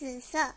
紫色。